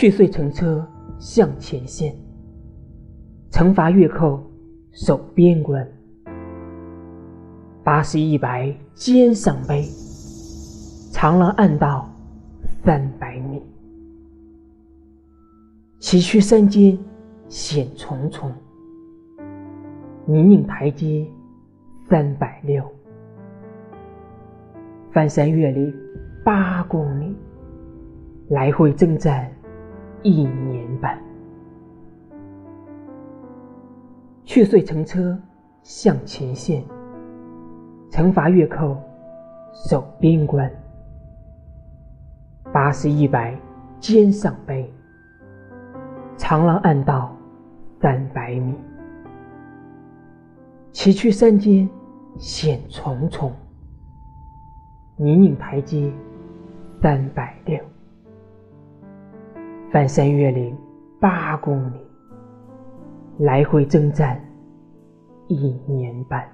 去岁乘车向前线，惩罚越寇守边关。八十一白肩上背，长廊暗道三百米。崎岖山间险重重，泥泞台阶三百六。翻山越岭八公里，来回征战一年半。去岁乘车向前线，惩罚越寇守边关。八十一白肩上背，长廊暗道三百米。崎岖山间险重重。泥泞台阶三百六，翻山越岭八公里，来回征战一年半。